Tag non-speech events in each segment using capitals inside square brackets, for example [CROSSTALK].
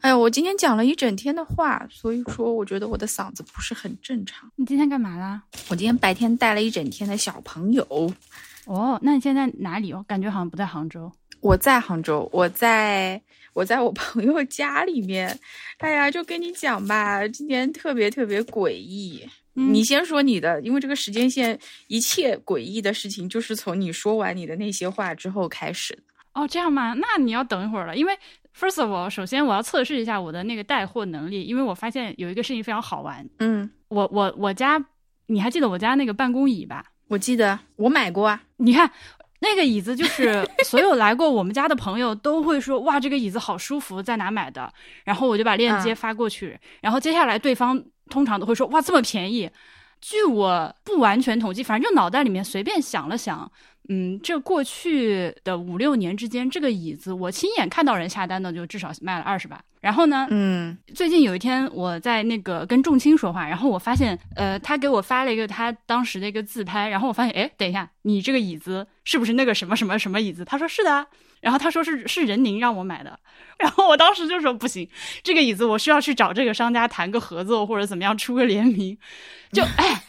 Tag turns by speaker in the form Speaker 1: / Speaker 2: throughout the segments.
Speaker 1: 哎呀，我今天讲了一整天的话，所以说我觉得我的嗓子不是很正常。
Speaker 2: 你今天干嘛啦？
Speaker 1: 我今天白天带了一整天的小朋友。
Speaker 2: 哦，那你现在哪里？我感觉好像不在杭州。
Speaker 1: 我在杭州，我在我在我朋友家里面。哎呀，就跟你讲吧，今天特别特别诡异。你先说你的，因为这个时间线，一切诡异的事情就是从你说完你的那些话之后开始的。
Speaker 2: 哦，这样吗？那你要等一会儿了，因为 first of all，首先我要测试一下我的那个带货能力，因为我发现有一个事情非常好玩。
Speaker 1: 嗯，
Speaker 2: 我我我家，你还记得我家那个办公椅吧？
Speaker 1: 我记得我买过啊。
Speaker 2: 你看那个椅子，就是 [LAUGHS] 所有来过我们家的朋友都会说，哇，这个椅子好舒服，在哪买的？然后我就把链接发过去，然后接下来对方通常都会说，哇，这么便宜。据我不完全统计，反正就脑袋里面随便想了想。嗯，这过去的五六年之间，这个椅子我亲眼看到人下单的，就至少卖了二十把。然后呢，
Speaker 1: 嗯，
Speaker 2: 最近有一天我在那个跟仲青说话，然后我发现，呃，他给我发了一个他当时的一个自拍，然后我发现，哎，等一下，你这个椅子是不是那个什么什么什么椅子？他说是的，然后他说是是任宁让我买的，然后我当时就说不行，这个椅子我需要去找这个商家谈个合作或者怎么样出个联名，就哎，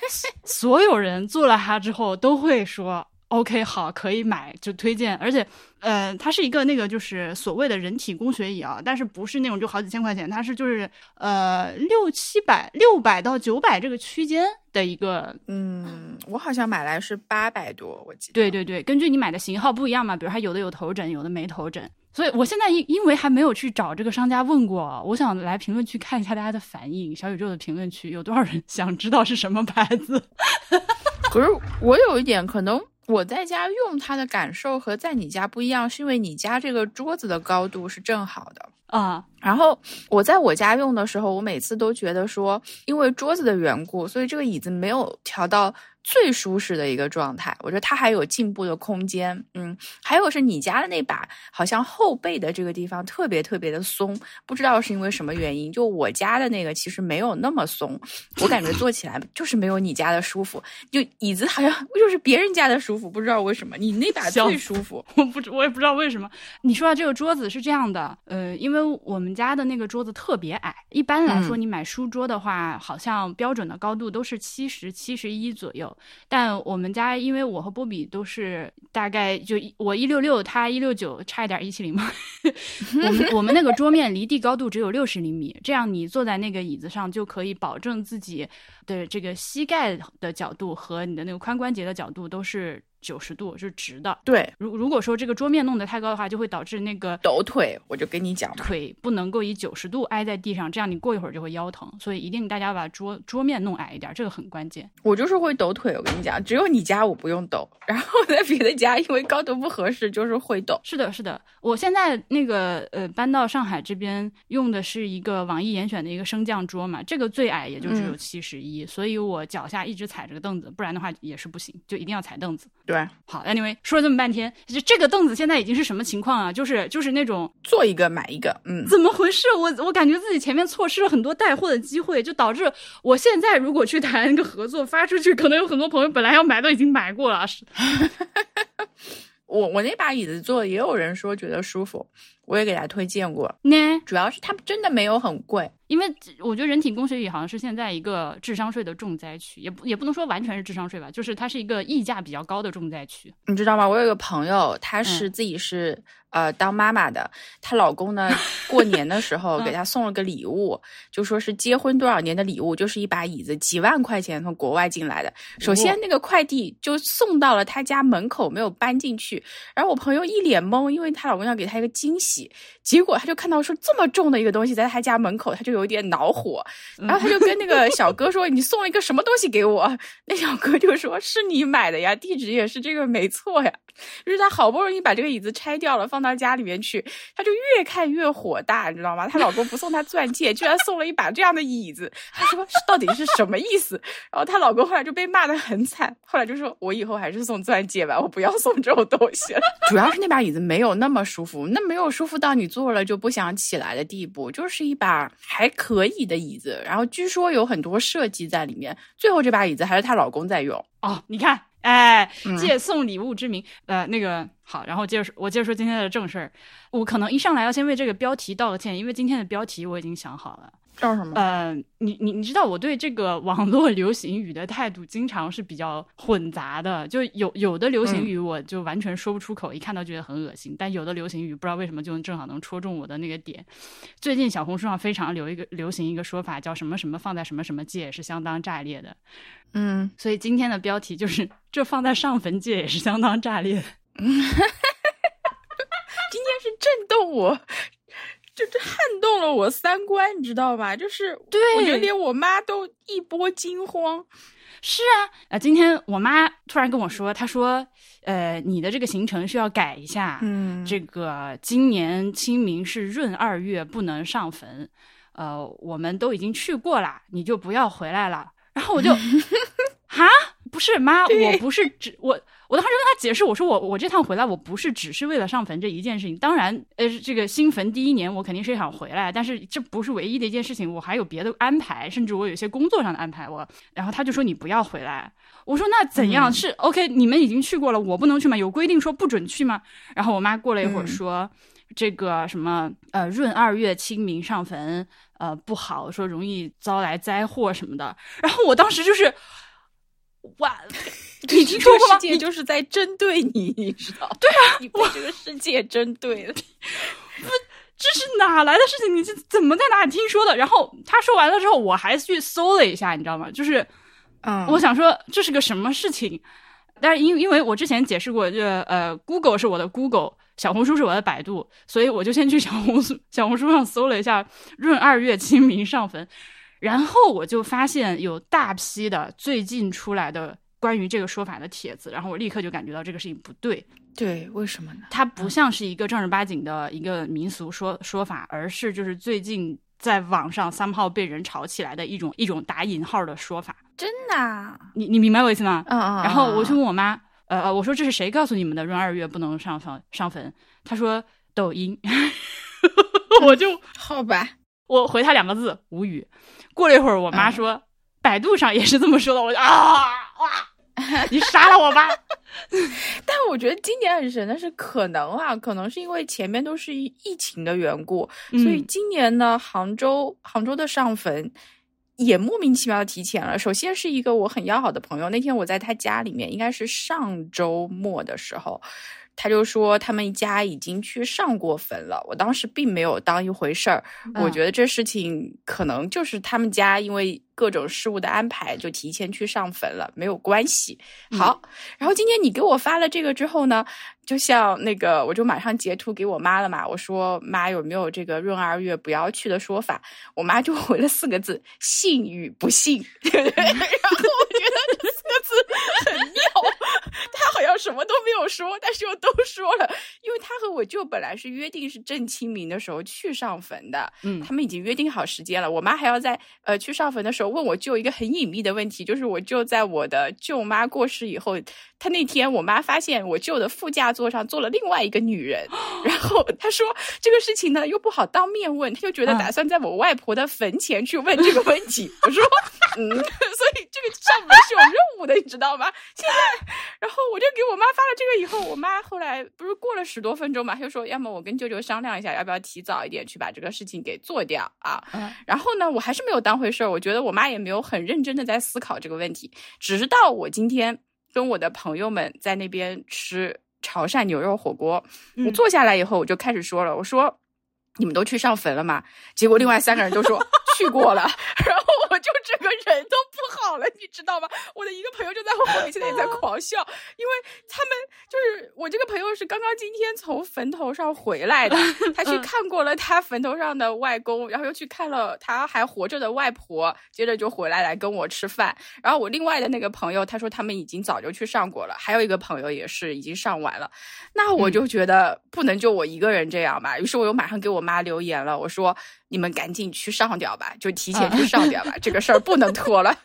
Speaker 2: 所有人做了它之后都会说。OK，好，可以买，就推荐。而且，呃，它是一个那个就是所谓的人体工学椅啊，但是不是那种就好几千块钱，它是就是呃六七百、六百到九百这个区间的一个。
Speaker 1: 嗯，我好像买来是八百多，我记得。
Speaker 2: 对对对，根据你买的型号不一样嘛，比如它有的有头枕，有的没头枕。所以我现在因因为还没有去找这个商家问过，我想来评论区看一下大家的反应。小宇宙的评论区有多少人想知道是什么牌子？[LAUGHS]
Speaker 1: 可是我有一点可能。我在家用它的感受和在你家不一样，是因为你家这个桌子的高度是正好的
Speaker 2: 啊。
Speaker 1: 然后我在我家用的时候，我每次都觉得说，因为桌子的缘故，所以这个椅子没有调到。最舒适的一个状态，我觉得它还有进步的空间。嗯，还有是你家的那把，好像后背的这个地方特别特别的松，不知道是因为什么原因。就我家的那个其实没有那么松，我感觉坐起来就是没有你家的舒服。就椅子好像就是别人家的舒服，不知道为什么你那把最舒服。
Speaker 2: 我不知我也不知道为什么。你说的这个桌子是这样的，呃，因为我们家的那个桌子特别矮，一般来说你买书桌的话，好像标准的高度都是七十七十一左右。但我们家，因为我和波比都是大概就我一六六，他一六九，差一点一七零嘛。我们我们那个桌面离地高度只有六十厘米，这样你坐在那个椅子上就可以保证自己的这个膝盖的角度和你的那个髋关节的角度都是。九十度是直的，
Speaker 1: 对。
Speaker 2: 如如果说这个桌面弄得太高的话，就会导致那个
Speaker 1: 抖腿。我就跟你讲，
Speaker 2: 腿不能够以九十度挨在地上，这样你过一会儿就会腰疼。所以一定大家把桌桌面弄矮一点，这个很关键。
Speaker 1: 我就是会抖腿，我跟你讲，只有你家我不用抖，然后在别的家因为高度不合适，就是会抖。
Speaker 2: 是的，是的。我现在那个呃搬到上海这边用的是一个网易严选的一个升降桌嘛，这个最矮也就只有七十一，所以我脚下一直踩着个凳子，不然的话也是不行，就一定要踩凳子。
Speaker 1: 对，
Speaker 2: 好，Anyway，说了这么半天，就这个凳子现在已经是什么情况啊？就是就是那种
Speaker 1: 做一个买一个，嗯，
Speaker 2: 怎么回事？我我感觉自己前面错失了很多带货的机会，就导致我现在如果去谈一个合作发出去，可能有很多朋友本来要买都已经买过了。是，[LAUGHS]
Speaker 1: 我我那把椅子坐，也有人说觉得舒服，我也给他推荐过。
Speaker 2: 那
Speaker 1: 主要是它真的没有很贵。
Speaker 2: 因为我觉得人体工学椅好像是现在一个智商税的重灾区，也不也不能说完全是智商税吧，就是它是一个溢价比较高的重灾区。
Speaker 1: 你知道吗？我有一个朋友，她是自己是呃当妈妈的，她老公呢过年的时候给她送了个礼物，就说是结婚多少年的礼物，就是一把椅子，几万块钱从国外进来的。首先那个快递就送到了她家门口，没有搬进去。然后我朋友一脸懵，因为她老公要给她一个惊喜，结果她就看到说这么重的一个东西在她家门口，她就有。有点恼火，然后他就跟那个小哥说：“你送了一个什么东西给我？” [LAUGHS] 那小哥就说：“是你买的呀，地址也是这个，没错呀。”就是他好不容易把这个椅子拆掉了，放到家里面去，他就越看越火大，你知道吗？她老公不送她钻戒，居然送了一把这样的椅子，她说：“到底是什么意思？”然后她老公后来就被骂的很惨，后来就说：“我以后还是送钻戒吧，我不要送这种东西了。”主要是那把椅子没有那么舒服，那没有舒服到你坐了就不想起来的地步，就是一把还。可以的椅子，然后据说有很多设计在里面。最后这把椅子还是她老公在用
Speaker 2: 哦。你看，哎，
Speaker 1: 嗯
Speaker 2: 借送礼物之名，呃，那个好，然后接着说我接着说今天的正事儿。我可能一上来要先为这个标题道个歉，因为今天的标题我已经想好了。
Speaker 1: 叫什么？
Speaker 2: 呃，你你你知道我对这个网络流行语的态度经常是比较混杂的，就有有的流行语我就完全说不出口，一看到觉得很恶心，但有的流行语不知道为什么就正好能戳中我的那个点。最近小红书上非常流一个流行一个说法，叫什么什么放在什么什么界是相当炸裂的，
Speaker 1: 嗯，
Speaker 2: 所以今天的标题就是这放在上坟界也是相当炸裂的。[LAUGHS] [LAUGHS]
Speaker 1: 今天是震动我，就这撼动了我三观，你知道吧？就是
Speaker 2: 对
Speaker 1: 我觉得连我妈都一波惊慌。
Speaker 2: 是啊，呃，今天我妈突然跟我说，她说，呃，你的这个行程需要改一下，
Speaker 1: 嗯
Speaker 2: 这个今年清明是闰二月，不能上坟，呃，我们都已经去过了，你就不要回来了。然后我就，[LAUGHS] 哈，不是妈，我不是只我，我当时跟他解释，我说我我这趟回来，我不是只是为了上坟这一件事情。当然，呃，这个新坟第一年我肯定是想回来，但是这不是唯一的一件事情，我还有别的安排，甚至我有一些工作上的安排。我，然后他就说你不要回来。我说那怎样？
Speaker 1: 嗯
Speaker 2: 是 OK？你们已经去过了，我不能去吗？有规定说不准去吗？然后我妈过了一会儿
Speaker 1: 嗯
Speaker 2: 说，这个什么呃闰二月清明上坟呃不好，说容易遭来灾祸什么的。然后我当时就是哇，[LAUGHS] 你听说过吗？
Speaker 1: 世界
Speaker 2: 你
Speaker 1: 就是在针对你，你知道？对啊，你被这个世界针对了。
Speaker 2: 这是哪来的事情？你是怎么在哪里听说的？然后他说完了之后，我还去搜了一下，你知道吗？就是
Speaker 1: 嗯
Speaker 2: 我想说这是个什么事情，但是因因为我之前解释过，就呃，Google 是我的 Google，小红书是我的百度，所以我就先去小红书小红书上搜了一下闰二月清明上坟，然后我就发现有大批的最近出来的关于这个说法的帖子，然后我立刻就感觉到这个事情不对，
Speaker 1: 对，为什么呢？
Speaker 2: 它不像是一个正儿八经的一个民俗说说法，而是就是最近在网上 somehow 被人炒起来的一种一种打引号的说法。
Speaker 1: 真的啊？
Speaker 2: 你你明白我意思吗？
Speaker 1: 嗯嗯。
Speaker 2: 然后我去
Speaker 1: 嗯
Speaker 2: 问我妈，呃呃，我说这是谁告诉你们的闰二月不能上坟上坟？她说抖音，[LAUGHS] 我就
Speaker 1: 好吧，
Speaker 2: 我回他两个字无语。过了一会儿，我妈说、百度上也是这么说的，我就啊哇，你杀了我吧！[LAUGHS]
Speaker 1: 但我觉得今年很神的是，可能啊，可能是因为前面都是疫疫情的缘故，所以
Speaker 2: 嗯
Speaker 1: 今年呢，杭州杭州的上坟也莫名其妙的提前了。首先是一个我很要好的朋友，那天我在他家里面，应该是上周末的时候，他就说他们一家已经去上过坟了。我当时并没有当一回事儿，我
Speaker 2: 嗯
Speaker 1: 觉得这事情可能就是他们家因为各种事务的安排，就提前去上坟了，没有关系。好，然后今天你给我发了这个之后呢，就像那个，我就马上截图给我妈了嘛。我说妈有没有这个闰二月不要去的说法？我妈就回了四个字：信与不信，对不对？然后我觉得这四个字很妙，她好像什么都没有说，但是又都说了，[LAUGHS] 因为他和我舅本来是约定是正清明的时候去上坟的，
Speaker 2: 嗯
Speaker 1: 他们已经约定好时间了。我妈还要在呃去上坟的时候问我舅一个很隐秘的问题，就是我舅在我的舅妈过世以后，他那天我妈发现我舅的副驾座上坐了另外一个女人，[GASPS] 然后他说这个事情呢又不好当面问，他就觉得
Speaker 2: 嗯
Speaker 1: 打算在我外婆的坟前去问这个问题。[LAUGHS] 我说嗯，[LAUGHS] 所以这个上坟是有任务的，你知道吗？现在，然后我就给我妈发了这个以后，我妈后来不是过了十多分钟嘛，她就说要么我跟舅舅商量一下，要不要提早一点去把这个事情给做掉啊。
Speaker 2: 嗯
Speaker 1: 然后呢，我还是没有当回事儿，我觉得我妈也没有很认真的在思考这个问题。直到我今天跟我的朋友们在那边吃潮汕牛肉火锅，我
Speaker 2: 嗯
Speaker 1: 坐下来以后，我就开始说了，我说。你们都去上坟了吗？结果另外三个人都说去过了，然后 [LAUGHS] [LAUGHS] 我就整个人都不好了，你知道吗？我的一个朋友就在我后面，现在也在狂笑，因为他们就是我这个朋友是刚刚今天从坟头上回来的，[LAUGHS] 他去
Speaker 2: 嗯
Speaker 1: 看过了他坟头上的外公，然后又去看了他还活着的外婆，接着就回来来跟我吃饭。然后我另外的那个朋友，他说他们已经早就去上过了，还有一个朋友也是已经上完了。那我就觉得不能就我一个人这样吧，于是我又马上给我妈留言了，我说你们赶紧去上掉吧，就提前去上掉这个事儿不能拖了。[LAUGHS]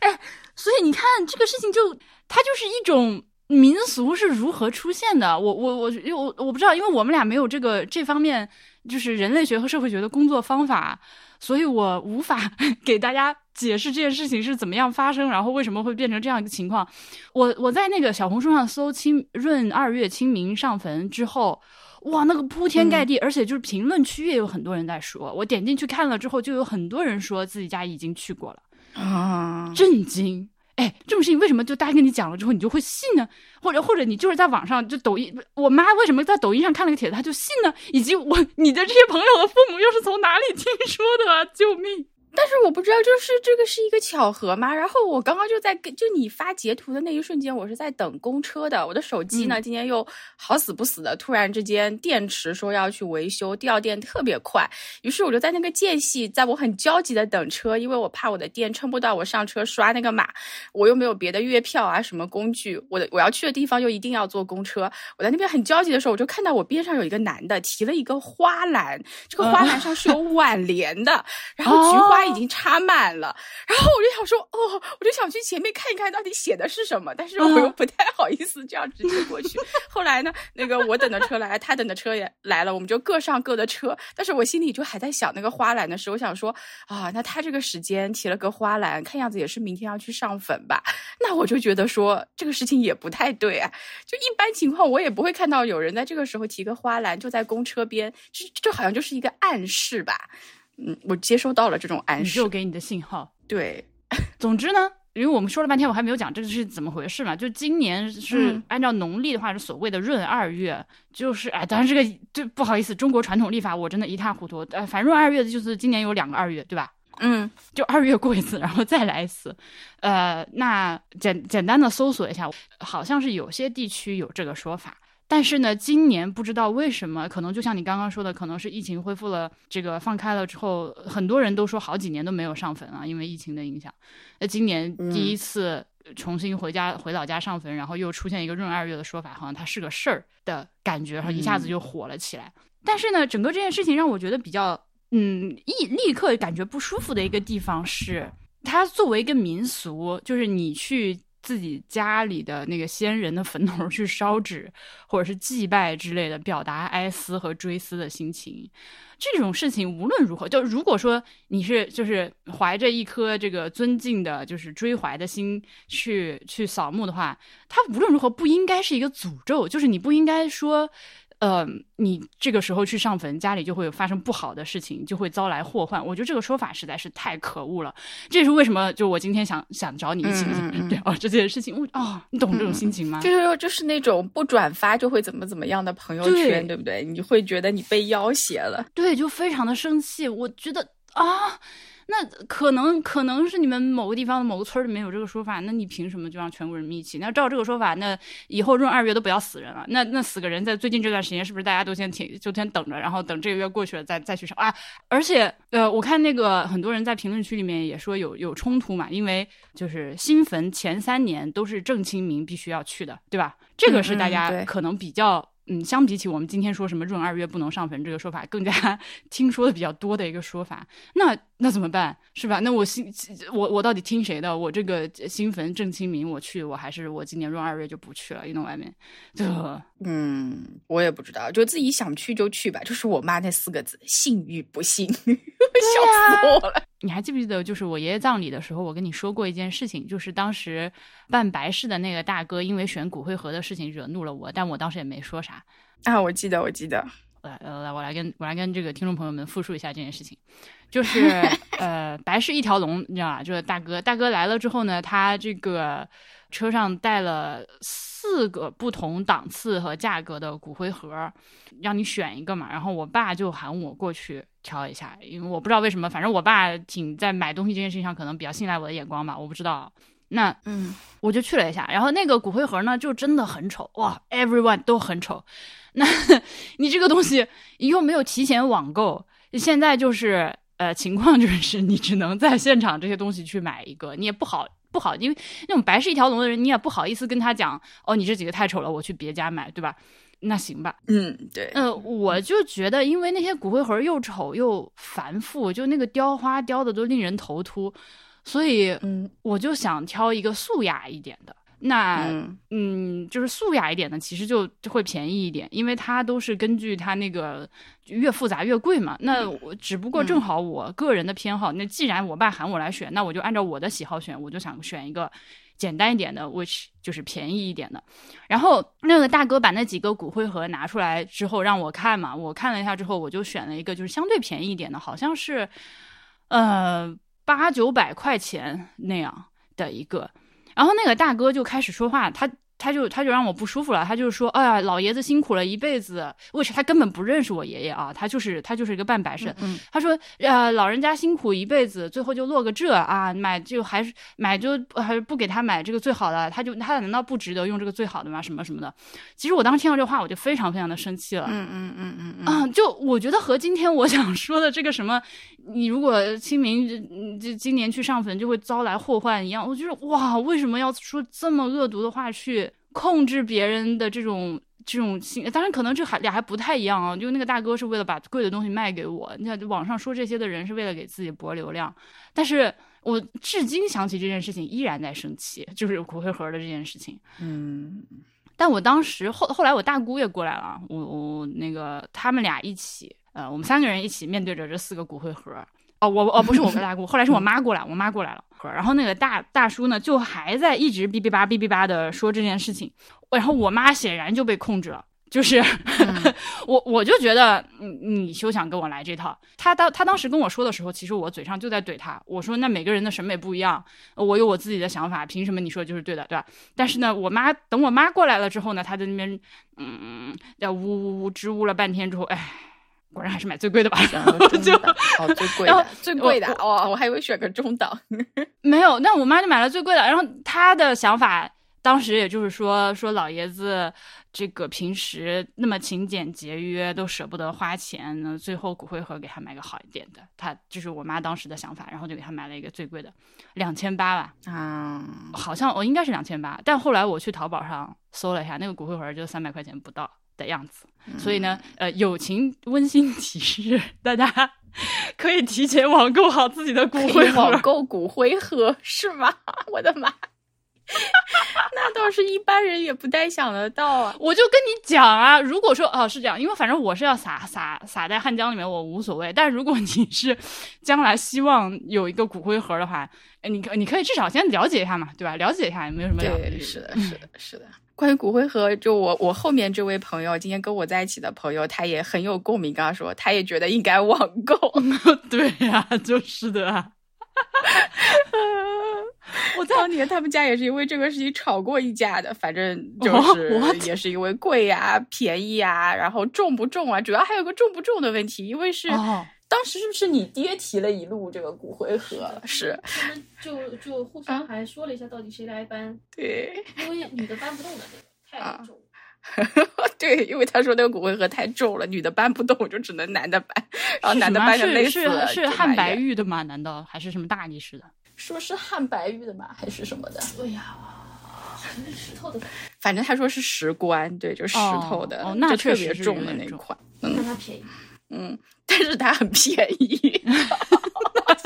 Speaker 2: 哎所以你看这个事情就，它就是一种民俗是如何出现的。我我我我我不知道，因为我们俩没有这个这方面就是人类学和社会学的工作方法，所以我无法 [LAUGHS] 给大家解释这件事情是怎么样发生，然后为什么会变成这样一个情况。我我在那个小红书上搜清闰二月清明上坟之后。哇，那个铺天盖地，而且就是评论区也有很多人在说。我点进去看了之后，就有很多人说自己家已经去过了
Speaker 1: 啊，
Speaker 2: 震惊！哎，这种事情为什么就大家跟你讲了之后你就会信呢？或者或者你就是在网上就抖音，我妈为什么在抖音上看了个帖子她就信呢？以及我你的这些朋友的父母又是从哪里听说的？啊？救命！
Speaker 1: 但是我不知道，就是这个是一个巧合吗？然后我刚刚就在跟，就你发截图的那一瞬间，我是在等公车的。我的手机呢，今天又好死不死的，突然之间电池说要去维修，掉电特别快。于是我就在那个间隙，在我很焦急的等车，因为我怕我的电撑不到我上车刷那个码，我又没有别的月票啊什么工具，我的我要去的地方又一定要坐公车。我在那边很焦急的时候，我就看到我边上有一个男的提了一个花篮，这个花篮上是有 [LAUGHS] 挽联的，然后菊花。已经插满了，然后我就想说，哦，我就想去前面看一看到底写的是什么，但是我又不太好意思这样直接过去。后来呢，那个我等的车来，他等的车也来了，我们就各上各的车。但是我心里就还在想那个花篮的事，我想说，啊，那他这个时间提了个花篮，看样子也是明天要去上坟吧？那我就觉得说这个事情也不太对啊。就一般情况，我也不会看到有人在这个时候提个花篮，就在公车边，这这好像就是一个暗示吧。嗯，我接收到了这种暗示，
Speaker 2: 宇宙给你的信号。
Speaker 1: 对，[LAUGHS]
Speaker 2: 总之呢，因为我们说了半天，我还没有讲这个是怎么回事嘛。就今年是按照农历的话，是所谓的闰二月，就是哎，当然这个就不好意思，中国传统历法我真的一塌糊涂。呃，反正闰二月的就是今年有两个二月，对吧？
Speaker 1: 嗯，
Speaker 2: 就二月过一次，然后再来一次。呃，那简简单的搜索一下，好像是有些地区有这个说法。但是呢，今年不知道为什么，可能就像你刚刚说的，可能是疫情恢复了，这个放开了之后，很多人都说好几年都没有上坟啊，因为疫情的影响。那今年第一次重新回家回老家上坟，然后又出现一个闰二月的说法，好像它是个事儿的感觉，然后一下子就火了起来。但是呢，整个这件事情让我觉得比较，嗯，立立刻感觉不舒服的一个地方是，它作为一个民俗，就是你去。自己家里的那个先人的坟头去烧纸，或者是祭拜之类的，表达哀思和追思的心情。这种事情无论如何，就如果说你是就是怀着一颗这个尊敬的，就是追怀的心去去扫墓的话，他无论如何不应该是一个诅咒，就是你不应该说。呃，你这个时候去上坟，家里就会发生不好的事情，就会遭来祸患。我觉得这个说法实在是太可恶了。这是为什么？就我今天想想找你一起聊这件事情。哦，你懂这种心情吗？
Speaker 1: 就是就是那种不转发就会怎么怎么样的朋友圈，对不对？你会觉得你被要挟了，
Speaker 2: 对，就非常的生气。我觉得啊。那可能可能是你们某个地方的某个村里面有这个说法，那你凭什么就让全国人民一起？那照这个说法，那以后闰二月都不要死人了。那那死个人在最近这段时间是不是大家都先停，就先等着，然后等这个月过去了再再去上啊？而且呃，我看那个很多人在评论区里面也说有有冲突嘛，因为就是新坟前三年都是正清明必须要去的，对吧？这个是大家可能比较。嗯，相比起我们今天说什么闰二月不能上坟这个说法，更加 [LAUGHS] 听说的比较多的一个说法，那那怎么办？是吧？那我新我我到底听谁的？我这个新坟正清明我去，我还是我今年闰二月就不去了？运动外面，就
Speaker 1: 嗯，我也不知道，就自己想去就去吧。就是我妈那四个字，信与不信，[LAUGHS] 笑死我了。
Speaker 2: 你还记不记得，就是我爷爷葬礼的时候，我跟你说过一件事情，就是当时办白事的那个大哥，因为选骨灰盒的事情惹怒了我，但我当时也没说啥
Speaker 1: 啊。我记得，我记得。
Speaker 2: 来来，我来跟我来跟这个听众朋友们复述一下这件事情，就是 [LAUGHS] 呃，白是一条龙，你知道吧？就是大哥，大哥来了之后呢，他这个车上带了四个不同档次和价格的骨灰盒，让你选一个嘛。然后我爸就喊我过去。挑一下，因为我不知道为什么，反正我爸挺在买东西这件事情上可能比较信赖我的眼光吧，我不知道。那
Speaker 1: 嗯，
Speaker 2: 我就去了一下，然后那个骨灰盒呢，就真的很丑哇，everyone 都很丑。那你这个东西又没有提前网购，现在就是呃情况就是你只能在现场这些东西去买一个，你也不好不好，因为那种白是一条龙的人，你也不好意思跟他讲哦，你这几个太丑了，我去别家买，对吧？那行吧，
Speaker 1: 嗯，对，
Speaker 2: 嗯，我就觉得，因为那些骨灰盒又丑又繁复，就那个雕花雕的都令人头秃，所以，
Speaker 1: 嗯，
Speaker 2: 我就想挑一个素雅一点的。那
Speaker 1: 嗯
Speaker 2: 嗯，就是素雅一点的，其实就就会便宜一点，因为它都是根据它那个越复杂越贵嘛。那我只不过正好我个人的偏好，那既然我爸喊我来选，那我就按照我的喜好选，我就想选一个简单一点的，which 就是便宜一点的。然后那个大哥把那几个骨灰盒拿出来之后让我看嘛，我看了一下之后，我就选了一个就是相对便宜一点的，好像是呃八九百块钱那样的一个。然后那个大哥就开始说话，他他就他就让我不舒服了，他就说：“哎呀，老爷子辛苦了一辈子，为啥他根本不认识我爷爷啊？他就是他就是一个半白肾。
Speaker 1: 嗯
Speaker 2: 他说：“呃，老人家辛苦一辈子，最后就落个这啊，买就还是买就还是不给他买这个最好的，他就他难道不值得用这个最好的吗？什么什么的。”其实我当时听到这话，我就非常非常的生气了。
Speaker 1: 嗯嗯嗯嗯嗯
Speaker 2: 啊，就我觉得和今天我想说的这个什么，你如果清明这嗯这今年去上坟就会遭来祸患一样，我就是哇，为什么要说这么恶毒的话去控制别人的这种这种心？当然，可能这还俩还不太一样啊。就那个大哥是为了把贵的东西卖给我，你看网上说这些的人是为了给自己博流量，但是我至今想起这件事情依然在生气，就是骨灰盒的这件事情。
Speaker 1: 嗯
Speaker 2: 但我当时后后来我大姑也过来了，我我那个他们俩一起，呃，我们三个人一起面对着这四个骨灰盒。哦，我哦不是我跟大姑，后来是我妈过来，我妈过来了。然后那个大大叔呢，就还在一直哔哔吧哔哔吧的说这件事情，然后我妈显然就被控制了。就是、[LAUGHS] 我，我就觉得你你休想跟我来这套。他当他当时跟我说的时候，其实我嘴上就在怼他，我说那每个人的审美不一样，我有我自己的想法，凭什么你说就是对的，对吧？但是呢，我妈等我妈过来了之后呢，她在那边嗯，要呜呜呜支吾了半天之后，哎，果然还是买最贵的吧。
Speaker 1: 选个中 [LAUGHS]
Speaker 2: 就
Speaker 1: 哦，最贵的，最贵的
Speaker 2: 我
Speaker 1: 哦，我还以为选个中档。[LAUGHS]
Speaker 2: 没有，那我妈就买了最贵的。然后她的想法当时也就是说，说老爷子这个平时那么勤俭节约，都舍不得花钱呢，最后骨灰盒给他买个好一点的。她就是我妈当时的想法，然后就给他买了一个最贵的，两千八吧，
Speaker 1: 啊，
Speaker 2: 好像我、应该是两千八。但后来我去淘宝上搜了一下，那个骨灰盒就三百块钱不到的样子。所以呢，呃，友情温馨提示大家。[LAUGHS] 可以提前网购好自己的骨灰盒，
Speaker 1: 网购骨灰盒是吗？[LAUGHS] 我的妈！那倒是一般人也不太想得到啊。
Speaker 2: 我就跟你讲啊，如果说哦是这样，因为反正我是要撒撒撒在汉江里面，我无所谓。但如果你是将来希望有一个骨灰盒的话，哎你可你可以至少先了解一下嘛，对吧？了解一下也没有什么了不
Speaker 1: 对，
Speaker 2: 起
Speaker 1: 是的，是的，是的。关于骨灰盒，就我我后面这位朋友，今天跟我在一起的朋友，他也很有共鸣。刚刚说，他也觉得应该网购。[LAUGHS]
Speaker 2: 对呀、就是的啊。[LAUGHS]
Speaker 1: 我当年他们家也是因为这个事情吵过一架的，反正就
Speaker 2: 哦
Speaker 1: 是也是因为贵呀、便宜呀，然后重不重啊，主要还有个重不重的问题，因为是、
Speaker 2: 哦，
Speaker 1: 当时是不是你爹提了一路这个骨灰盒？是
Speaker 3: 他们就就互相还说了一下到底谁来搬，
Speaker 1: 对
Speaker 3: 因为女的搬不动的那个
Speaker 1: 啊
Speaker 3: 太重。[LAUGHS]
Speaker 1: 对，因为他说那个骨灰盒太重了，女的搬不动，就只能男的搬，[LAUGHS] 然后男的搬着累
Speaker 2: 是
Speaker 1: 死了。
Speaker 2: 是是汉白玉的吗？难道还是什么大理石的？
Speaker 1: 说是汉白玉的吗？还是什么的？
Speaker 3: 对呀，好像是石头的，
Speaker 1: 反正他说是石棺，对，就石头的，
Speaker 2: 哦哦那
Speaker 1: 就
Speaker 2: 确实是
Speaker 1: 特别重的那款。
Speaker 3: 但它便宜。
Speaker 1: 嗯，但是它很便宜，[LAUGHS]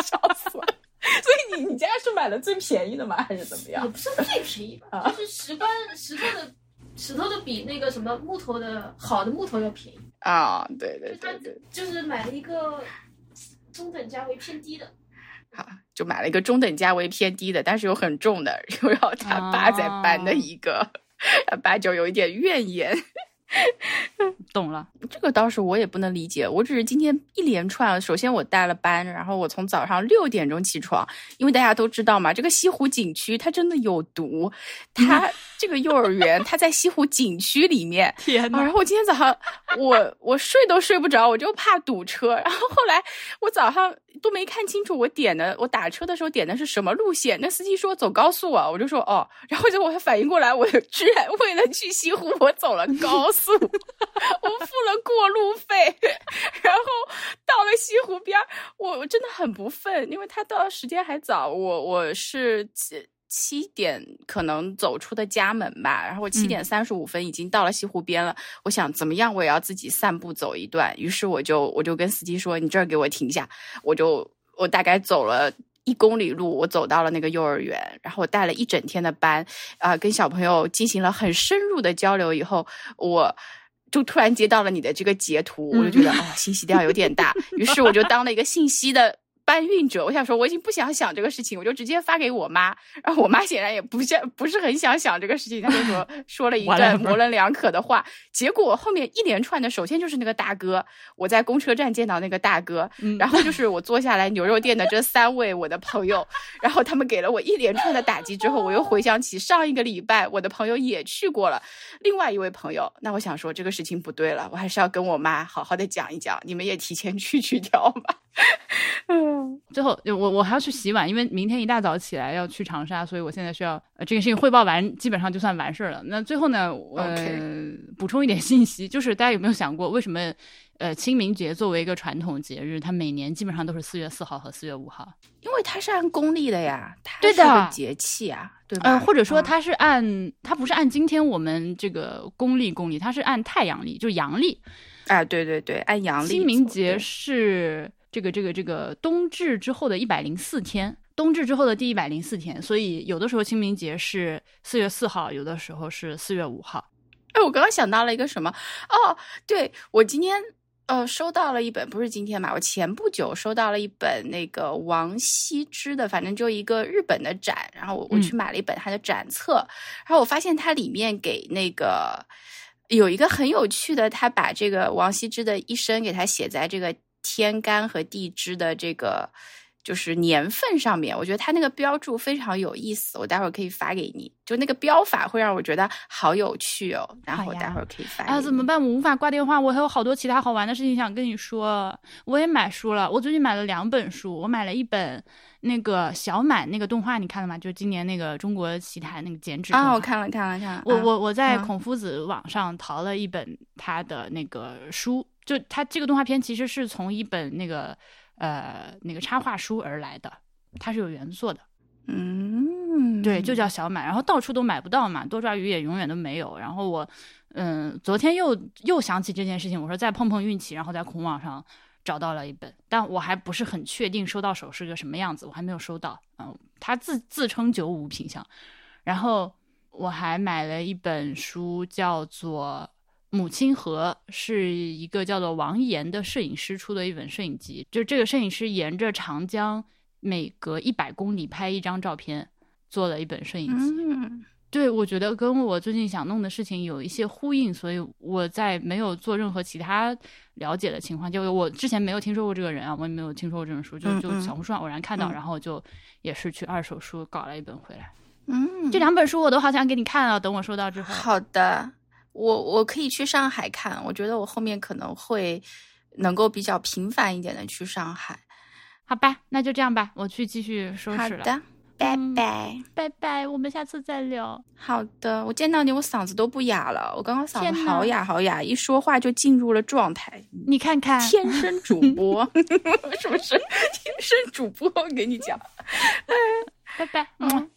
Speaker 1: 笑死了。所以你你家是买了最便宜的吗？还是怎么样
Speaker 3: 也
Speaker 1: 样？
Speaker 3: 不是最便宜吧，就是石棺石头的石头的比那个什么木头的好的木头要便宜。
Speaker 1: 啊，对对对对，
Speaker 3: 就是买了一个中等价位偏低的，
Speaker 1: 好，就买了一个中等价位偏低的，但是又很重的，又要他爸在搬的一个，[LAUGHS] 他爸就有一点怨言。[LAUGHS]
Speaker 2: 懂了，
Speaker 1: 这个倒是我也不能理解，我只是今天一连串，首先我带了班，然后我从早上六点钟起床，因为大家都知道嘛，这个西湖景区它真的有毒，[LAUGHS] 它这个幼儿园它在西湖景区里面，
Speaker 2: 天
Speaker 1: 啊，然后我今天早上我我睡都睡不着，我就怕堵车。然后后来我早上都没看清楚我点的，我打车的时候点的是什么路线。那司机说走高速啊，我就说哦。然后结果我才反应过来，我居然为了去西湖，我走了高速，[LAUGHS] 我付了过路费。然后到了西湖边儿，我我真的很不忿，因为他到时间还早，我我是七七点可能走出的家门吧，然后我七点三十五分已经到了西湖边了。我想怎么样，我也要自己散步走一段，于是我就我就跟司机说：“你这儿给我停下。”我就我大概走了一公里路，我走到了那个幼儿园，然后我带了一整天的班，啊、跟小朋友进行了很深入的交流以后，我。就突然接到了你的这个截图，我就觉得哦，信息量有点大，于是我就当了一个信息的搬运者。我想说，我已经不想想这个事情，我就直接发给我妈。然后我妈显然也不像不是很想想这个事情，她就说 [LAUGHS] 说了一段模棱两可的话。结果后面一连串的，首先就是那个大哥，我在公车站见到那个大哥，
Speaker 2: 嗯
Speaker 1: 然后就是我坐下来牛肉店的这三位我的朋友，[LAUGHS] 然后他们给了我一连串的打击之后，我又回想起上一个礼拜我的朋友也去过了，另外一位朋友，那我想说这个事情不对了，我还是要跟我妈好好的讲一讲，你们也提前去去掉吧。嗯，[LAUGHS]
Speaker 2: 最后我我还要去洗碗，因为明天一大早起来要去长沙，所以我现在需要呃这个事情汇报完，基本上就算完事儿了。那最后呢，呃
Speaker 1: OK
Speaker 2: 补充一点信息，就是大家有没有想过，为什么呃清明节作为一个传统节日，它每年基本上都是四月四号和四月五号？
Speaker 1: 因为它是按公历的呀，它
Speaker 2: 对的
Speaker 1: 是个节气啊，对吧？
Speaker 2: 呃，或者说
Speaker 1: 嗯
Speaker 2: 它是按、它不是按今天我们这个公历公历，它是按太阳历，就是阳历。
Speaker 1: 啊，对对对，按阳历
Speaker 2: 清明
Speaker 1: 走
Speaker 2: 节
Speaker 1: 对
Speaker 2: 是这个这个这个冬至之后的一百零四天，冬至之后的第一百零四天，所以有的时候清明节是四月四号，有的时候是四月五号。
Speaker 1: 哎，我刚刚想到了一个什么哦，对我今天呃收到了一本，不是今天吧？我前不久收到了一本那个王羲之的，反正就一个日本的展，然后我我去
Speaker 2: 嗯
Speaker 1: 买了一本他的展册，然后我发现它里面给那个有一个很有趣的，他把这个王羲之的一生给他写在这个天干和地支的这个。就是年份上面，我觉得它那个标注非常有意思，我待会儿可以发给你。就那个标法会让我觉得好有趣哦，然后我待会儿可以发给
Speaker 2: 啊，
Speaker 1: 你。
Speaker 2: 怎么办？我无法挂电话，我还有好多其他好玩的事情想跟你说。我也买书了，我最近买了两本书，我买了一本那个小满那个动画，你看了吗？就今年那个中国奇谭那个剪纸
Speaker 1: 啊，我看了看了看了，啊
Speaker 2: 我我我在
Speaker 1: 嗯
Speaker 2: 孔夫子网上淘了一本他的那个书，就他这个动画片其实是从一本那个呃那个插画书而来的，它是有原作的，
Speaker 1: 嗯，
Speaker 2: 对，就叫小满，然后到处都买不到嘛，多抓鱼也永远都没有。然后我嗯，昨天又又想起这件事情，我说再碰碰运气，然后在孔网上找到了一本，但我还不是很确定收到手是个什么样子，我还没有收到。嗯，他自自称九五品相，然后我还买了一本书，叫做《母亲河》，是一个叫做王岩的摄影师出的一本摄影集。就这个摄影师沿着长江每隔一百公里拍一张照片，做了一本摄影集。
Speaker 1: 嗯
Speaker 2: 对，我觉得跟我最近想弄的事情有一些呼应，所以我在没有做任何其他了解的情况，就我之前没有听说过这个人啊，我也没有听说过这本书，就就小红书上偶然看到，
Speaker 1: 嗯
Speaker 2: 然后就也是去二手书搞了一本回来。
Speaker 1: 嗯，
Speaker 2: 这两本书我都好想给你看啊，等我收到之后。
Speaker 1: 好的，我我可以去上海看，我觉得我后面可能会能够比较频繁一点的去上海。
Speaker 2: 好吧，那就这样吧，我去继续收拾了。
Speaker 1: 好的，拜
Speaker 2: 嗯
Speaker 1: 拜。
Speaker 2: 拜拜，我们下次再聊。
Speaker 1: 好的，我见到你，我嗓子都不哑了。我刚刚嗓子好哑好哑，一说话就进入了状态。
Speaker 2: 你看看，
Speaker 1: 天生主播 [LAUGHS] 是不是？天生主播，我跟你讲。
Speaker 2: 拜拜。
Speaker 1: 嗯，